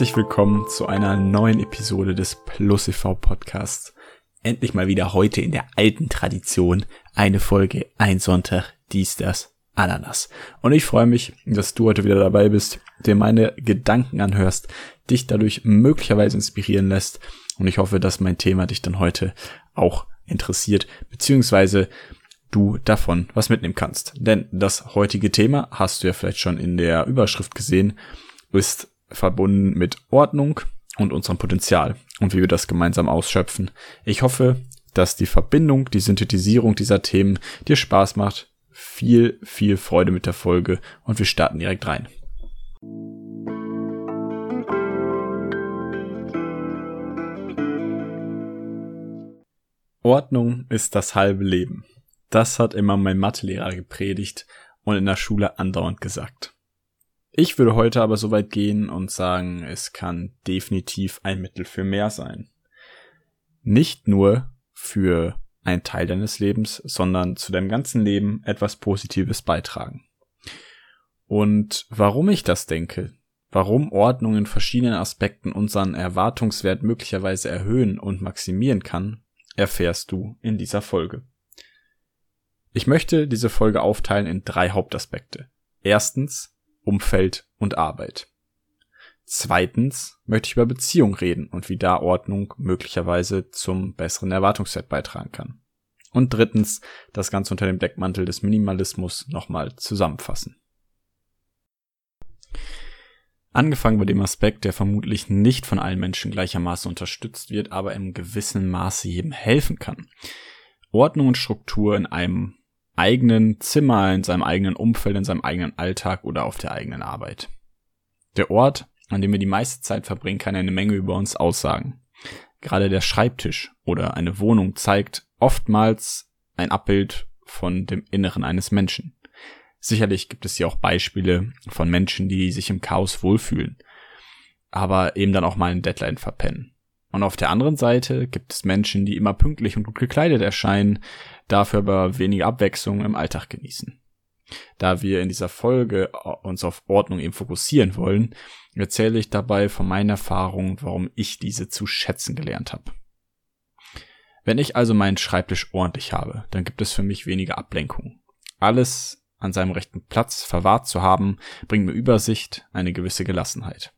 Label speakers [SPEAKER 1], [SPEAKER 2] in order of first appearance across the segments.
[SPEAKER 1] Herzlich willkommen zu einer neuen Episode des Plus e.V. Podcasts. Endlich mal wieder heute in der alten Tradition eine Folge, ein Sonntag, dies, das, Ananas. Und ich freue mich, dass du heute wieder dabei bist, dir meine Gedanken anhörst, dich dadurch möglicherweise inspirieren lässt. Und ich hoffe, dass mein Thema dich dann heute auch interessiert, beziehungsweise du davon was mitnehmen kannst. Denn das heutige Thema, hast du ja vielleicht schon in der Überschrift gesehen, ist verbunden mit Ordnung und unserem Potenzial und wie wir das gemeinsam ausschöpfen. Ich hoffe, dass die Verbindung, die Synthetisierung dieser Themen dir Spaß macht. Viel, viel Freude mit der Folge und wir starten direkt rein. Ordnung ist das halbe Leben. Das hat immer mein Mathelehrer gepredigt und in der Schule andauernd gesagt. Ich würde heute aber so weit gehen und sagen, es kann definitiv ein Mittel für mehr sein. Nicht nur für einen Teil deines Lebens, sondern zu deinem ganzen Leben etwas Positives beitragen. Und warum ich das denke, warum Ordnung in verschiedenen Aspekten unseren Erwartungswert möglicherweise erhöhen und maximieren kann, erfährst du in dieser Folge. Ich möchte diese Folge aufteilen in drei Hauptaspekte. Erstens Umfeld und Arbeit. Zweitens möchte ich über Beziehung reden und wie da Ordnung möglicherweise zum besseren Erwartungswert beitragen kann. Und drittens das Ganze unter dem Deckmantel des Minimalismus nochmal zusammenfassen. Angefangen bei dem Aspekt, der vermutlich nicht von allen Menschen gleichermaßen unterstützt wird, aber im gewissen Maße jedem helfen kann. Ordnung und Struktur in einem eigenen Zimmer, in seinem eigenen Umfeld, in seinem eigenen Alltag oder auf der eigenen Arbeit. Der Ort, an dem wir die meiste Zeit verbringen, kann eine Menge über uns aussagen. Gerade der Schreibtisch oder eine Wohnung zeigt oftmals ein Abbild von dem Inneren eines Menschen. Sicherlich gibt es hier auch Beispiele von Menschen, die sich im Chaos wohlfühlen, aber eben dann auch mal ein Deadline verpennen. Und auf der anderen Seite gibt es Menschen, die immer pünktlich und gut gekleidet erscheinen, dafür aber weniger Abwechslung im Alltag genießen. Da wir in dieser Folge uns auf Ordnung eben fokussieren wollen, erzähle ich dabei von meinen Erfahrungen, warum ich diese zu schätzen gelernt habe. Wenn ich also meinen Schreibtisch ordentlich habe, dann gibt es für mich weniger Ablenkung. Alles an seinem rechten Platz verwahrt zu haben, bringt mir Übersicht, eine gewisse Gelassenheit.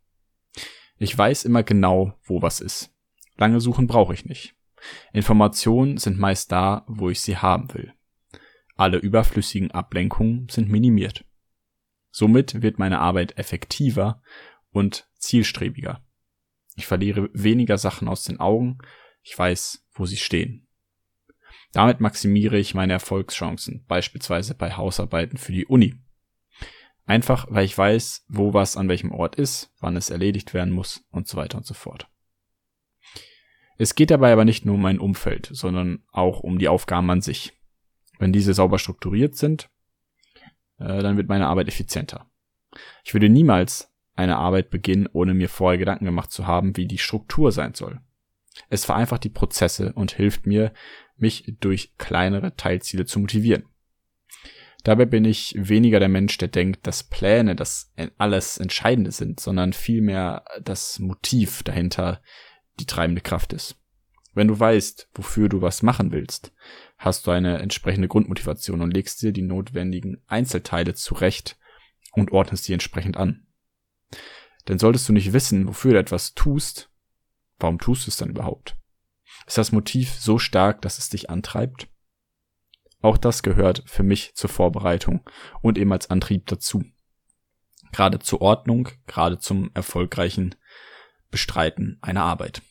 [SPEAKER 1] Ich weiß immer genau, wo was ist. Lange suchen brauche ich nicht. Informationen sind meist da, wo ich sie haben will. Alle überflüssigen Ablenkungen sind minimiert. Somit wird meine Arbeit effektiver und zielstrebiger. Ich verliere weniger Sachen aus den Augen, ich weiß, wo sie stehen. Damit maximiere ich meine Erfolgschancen, beispielsweise bei Hausarbeiten für die Uni. Einfach, weil ich weiß, wo was an welchem Ort ist, wann es erledigt werden muss und so weiter und so fort. Es geht dabei aber nicht nur um mein Umfeld, sondern auch um die Aufgaben an sich. Wenn diese sauber strukturiert sind, äh, dann wird meine Arbeit effizienter. Ich würde niemals eine Arbeit beginnen, ohne mir vorher Gedanken gemacht zu haben, wie die Struktur sein soll. Es vereinfacht die Prozesse und hilft mir, mich durch kleinere Teilziele zu motivieren. Dabei bin ich weniger der Mensch, der denkt, dass Pläne das alles Entscheidende sind, sondern vielmehr das Motiv dahinter, die treibende Kraft ist. Wenn du weißt, wofür du was machen willst, hast du eine entsprechende Grundmotivation und legst dir die notwendigen Einzelteile zurecht und ordnest sie entsprechend an. Denn solltest du nicht wissen, wofür du etwas tust, warum tust du es dann überhaupt? Ist das Motiv so stark, dass es dich antreibt? Auch das gehört für mich zur Vorbereitung und eben als Antrieb dazu. Gerade zur Ordnung, gerade zum erfolgreichen Bestreiten einer Arbeit.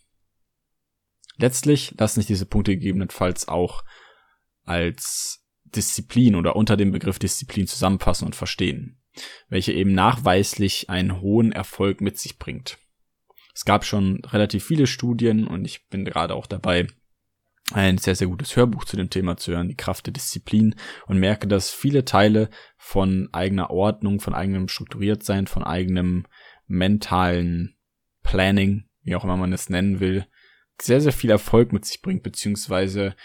[SPEAKER 1] Letztlich lassen sich diese Punkte gegebenenfalls auch als Disziplin oder unter dem Begriff Disziplin zusammenfassen und verstehen, welche eben nachweislich einen hohen Erfolg mit sich bringt. Es gab schon relativ viele Studien und ich bin gerade auch dabei, ein sehr, sehr gutes Hörbuch zu dem Thema zu hören, die Kraft der Disziplin und merke, dass viele Teile von eigener Ordnung, von eigenem Strukturiertsein, von eigenem mentalen Planning, wie auch immer man es nennen will, sehr, sehr viel Erfolg mit sich bringt, beziehungsweise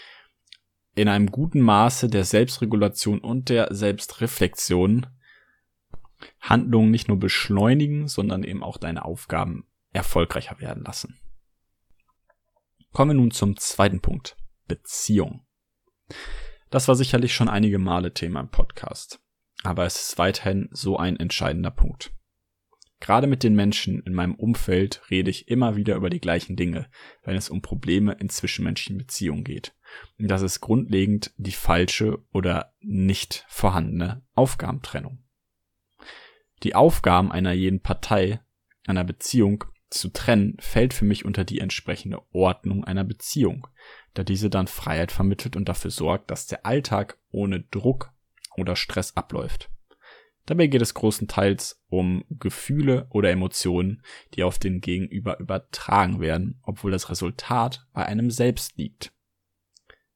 [SPEAKER 1] in einem guten Maße der Selbstregulation und der Selbstreflexion Handlungen nicht nur beschleunigen, sondern eben auch deine Aufgaben erfolgreicher werden lassen. Kommen wir nun zum zweiten Punkt. Beziehung. Das war sicherlich schon einige Male Thema im Podcast, aber es ist weiterhin so ein entscheidender Punkt. Gerade mit den Menschen in meinem Umfeld rede ich immer wieder über die gleichen Dinge, wenn es um Probleme in zwischenmenschlichen Beziehungen geht. Und das ist grundlegend die falsche oder nicht vorhandene Aufgabentrennung. Die Aufgaben einer jeden Partei, einer Beziehung zu trennen, fällt für mich unter die entsprechende Ordnung einer Beziehung, da diese dann Freiheit vermittelt und dafür sorgt, dass der Alltag ohne Druck oder Stress abläuft. Dabei geht es großenteils um Gefühle oder Emotionen, die auf den Gegenüber übertragen werden, obwohl das Resultat bei einem selbst liegt.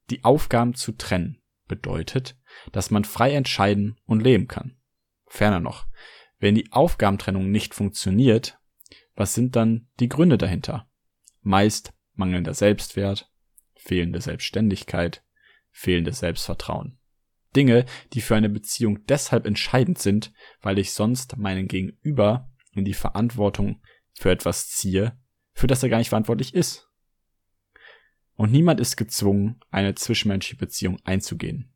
[SPEAKER 1] Die Aufgaben zu trennen bedeutet, dass man frei entscheiden und leben kann. Ferner noch, wenn die Aufgabentrennung nicht funktioniert, was sind dann die Gründe dahinter? Meist mangelnder Selbstwert, fehlende Selbstständigkeit, fehlendes Selbstvertrauen. Dinge, die für eine Beziehung deshalb entscheidend sind, weil ich sonst meinen Gegenüber in die Verantwortung für etwas ziehe, für das er gar nicht verantwortlich ist. Und niemand ist gezwungen, eine zwischenmenschliche Beziehung einzugehen.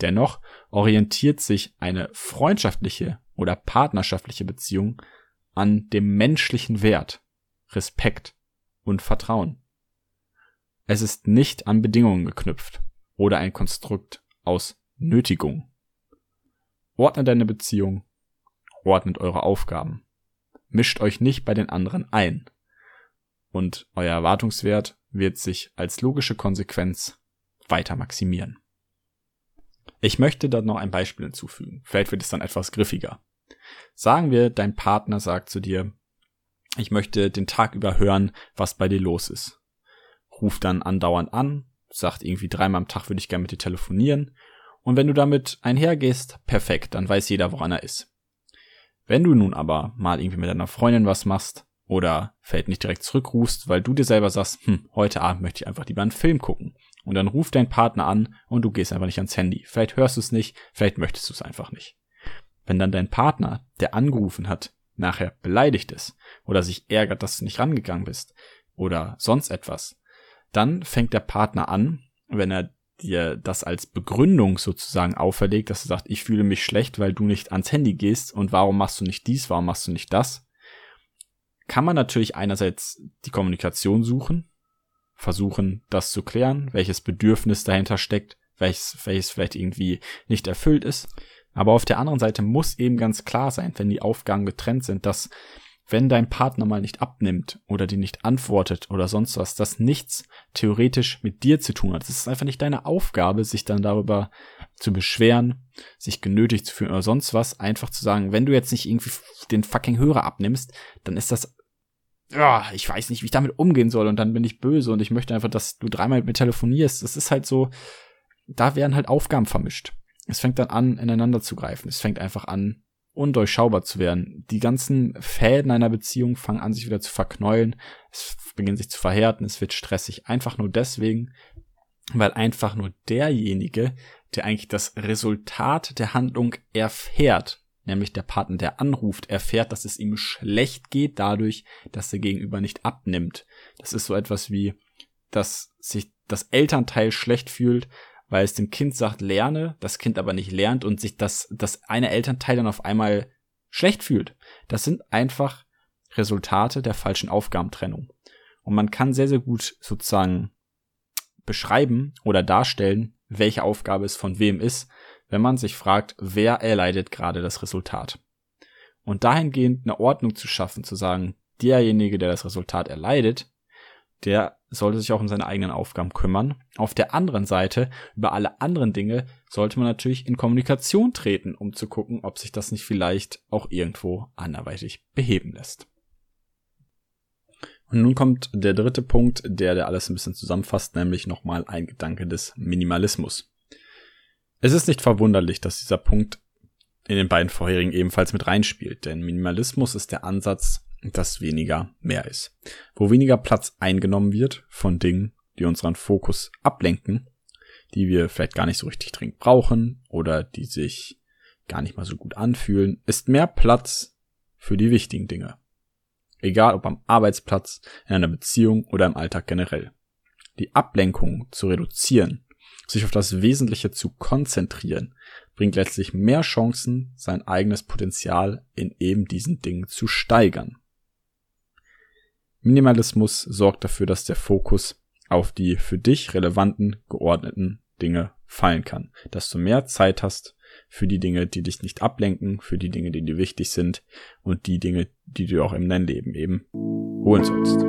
[SPEAKER 1] Dennoch orientiert sich eine freundschaftliche oder partnerschaftliche Beziehung an dem menschlichen Wert, Respekt und Vertrauen. Es ist nicht an Bedingungen geknüpft oder ein Konstrukt aus Nötigung. Ordnet deine Beziehung, ordnet eure Aufgaben. Mischt euch nicht bei den anderen ein. Und euer Erwartungswert wird sich als logische Konsequenz weiter maximieren. Ich möchte da noch ein Beispiel hinzufügen. Vielleicht wird es dann etwas griffiger. Sagen wir, dein Partner sagt zu dir, ich möchte den Tag über hören, was bei dir los ist. Ruft dann andauernd an, sagt irgendwie dreimal am Tag würde ich gerne mit dir telefonieren und wenn du damit einhergehst, perfekt, dann weiß jeder, woran er ist. Wenn du nun aber mal irgendwie mit deiner Freundin was machst oder vielleicht nicht direkt zurückrufst, weil du dir selber sagst, hm, heute Abend möchte ich einfach lieber einen Film gucken. Und dann ruft dein Partner an und du gehst einfach nicht ans Handy. Vielleicht hörst du es nicht, vielleicht möchtest du es einfach nicht. Wenn dann dein Partner, der angerufen hat, nachher beleidigt ist oder sich ärgert, dass du nicht rangegangen bist oder sonst etwas, dann fängt der Partner an, wenn er dir das als Begründung sozusagen auferlegt, dass du sagst, ich fühle mich schlecht, weil du nicht ans Handy gehst und warum machst du nicht dies, warum machst du nicht das, kann man natürlich einerseits die Kommunikation suchen, versuchen, das zu klären, welches Bedürfnis dahinter steckt, welches, welches vielleicht irgendwie nicht erfüllt ist. Aber auf der anderen Seite muss eben ganz klar sein, wenn die Aufgaben getrennt sind, dass wenn dein Partner mal nicht abnimmt oder dir nicht antwortet oder sonst was, das nichts theoretisch mit dir zu tun hat. Es ist einfach nicht deine Aufgabe, sich dann darüber zu beschweren, sich genötigt zu fühlen oder sonst was, einfach zu sagen, wenn du jetzt nicht irgendwie den fucking Hörer abnimmst, dann ist das ja, ich weiß nicht, wie ich damit umgehen soll und dann bin ich böse und ich möchte einfach, dass du dreimal mit mir telefonierst. Das ist halt so, da werden halt Aufgaben vermischt. Es fängt dann an, ineinander zu greifen. Es fängt einfach an, undurchschaubar zu werden. Die ganzen Fäden einer Beziehung fangen an, sich wieder zu verknäulen. Es beginnt sich zu verhärten. Es wird stressig. Einfach nur deswegen, weil einfach nur derjenige, der eigentlich das Resultat der Handlung erfährt, nämlich der Partner, der anruft, erfährt, dass es ihm schlecht geht dadurch, dass der Gegenüber nicht abnimmt. Das ist so etwas wie, dass sich das Elternteil schlecht fühlt, weil es dem Kind sagt, lerne, das Kind aber nicht lernt und sich das, das eine Elternteil dann auf einmal schlecht fühlt. Das sind einfach Resultate der falschen Aufgabentrennung. Und man kann sehr, sehr gut sozusagen beschreiben oder darstellen, welche Aufgabe es von wem ist, wenn man sich fragt, wer erleidet gerade das Resultat. Und dahingehend eine Ordnung zu schaffen, zu sagen, derjenige, der das Resultat erleidet, der sollte sich auch um seine eigenen Aufgaben kümmern. Auf der anderen Seite, über alle anderen Dinge, sollte man natürlich in Kommunikation treten, um zu gucken, ob sich das nicht vielleicht auch irgendwo anderweitig beheben lässt. Und nun kommt der dritte Punkt, der der alles ein bisschen zusammenfasst, nämlich nochmal ein Gedanke des Minimalismus. Es ist nicht verwunderlich, dass dieser Punkt in den beiden vorherigen ebenfalls mit reinspielt, denn Minimalismus ist der Ansatz, dass weniger mehr ist. Wo weniger Platz eingenommen wird von Dingen, die unseren Fokus ablenken, die wir vielleicht gar nicht so richtig dringend brauchen oder die sich gar nicht mal so gut anfühlen, ist mehr Platz für die wichtigen Dinge. Egal ob am Arbeitsplatz, in einer Beziehung oder im Alltag generell. Die Ablenkung zu reduzieren, sich auf das Wesentliche zu konzentrieren, bringt letztlich mehr Chancen, sein eigenes Potenzial in eben diesen Dingen zu steigern. Minimalismus sorgt dafür, dass der Fokus auf die für dich relevanten, geordneten Dinge fallen kann, dass du mehr Zeit hast für die Dinge, die dich nicht ablenken, für die Dinge, die dir wichtig sind und die Dinge, die du auch in dein Leben eben holen sollst.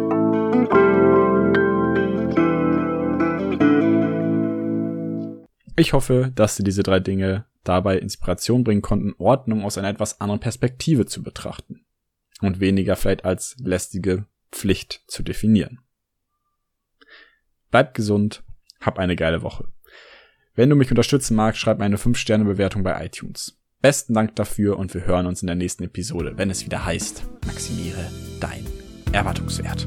[SPEAKER 1] Ich hoffe, dass dir diese drei Dinge dabei Inspiration bringen konnten, Ordnung aus einer etwas anderen Perspektive zu betrachten und weniger vielleicht als lästige Pflicht zu definieren. Bleib gesund, hab eine geile Woche. Wenn du mich unterstützen magst, schreib mir eine 5-Sterne-Bewertung bei iTunes. Besten Dank dafür und wir hören uns in der nächsten Episode, wenn es wieder heißt, maximiere dein Erwartungswert.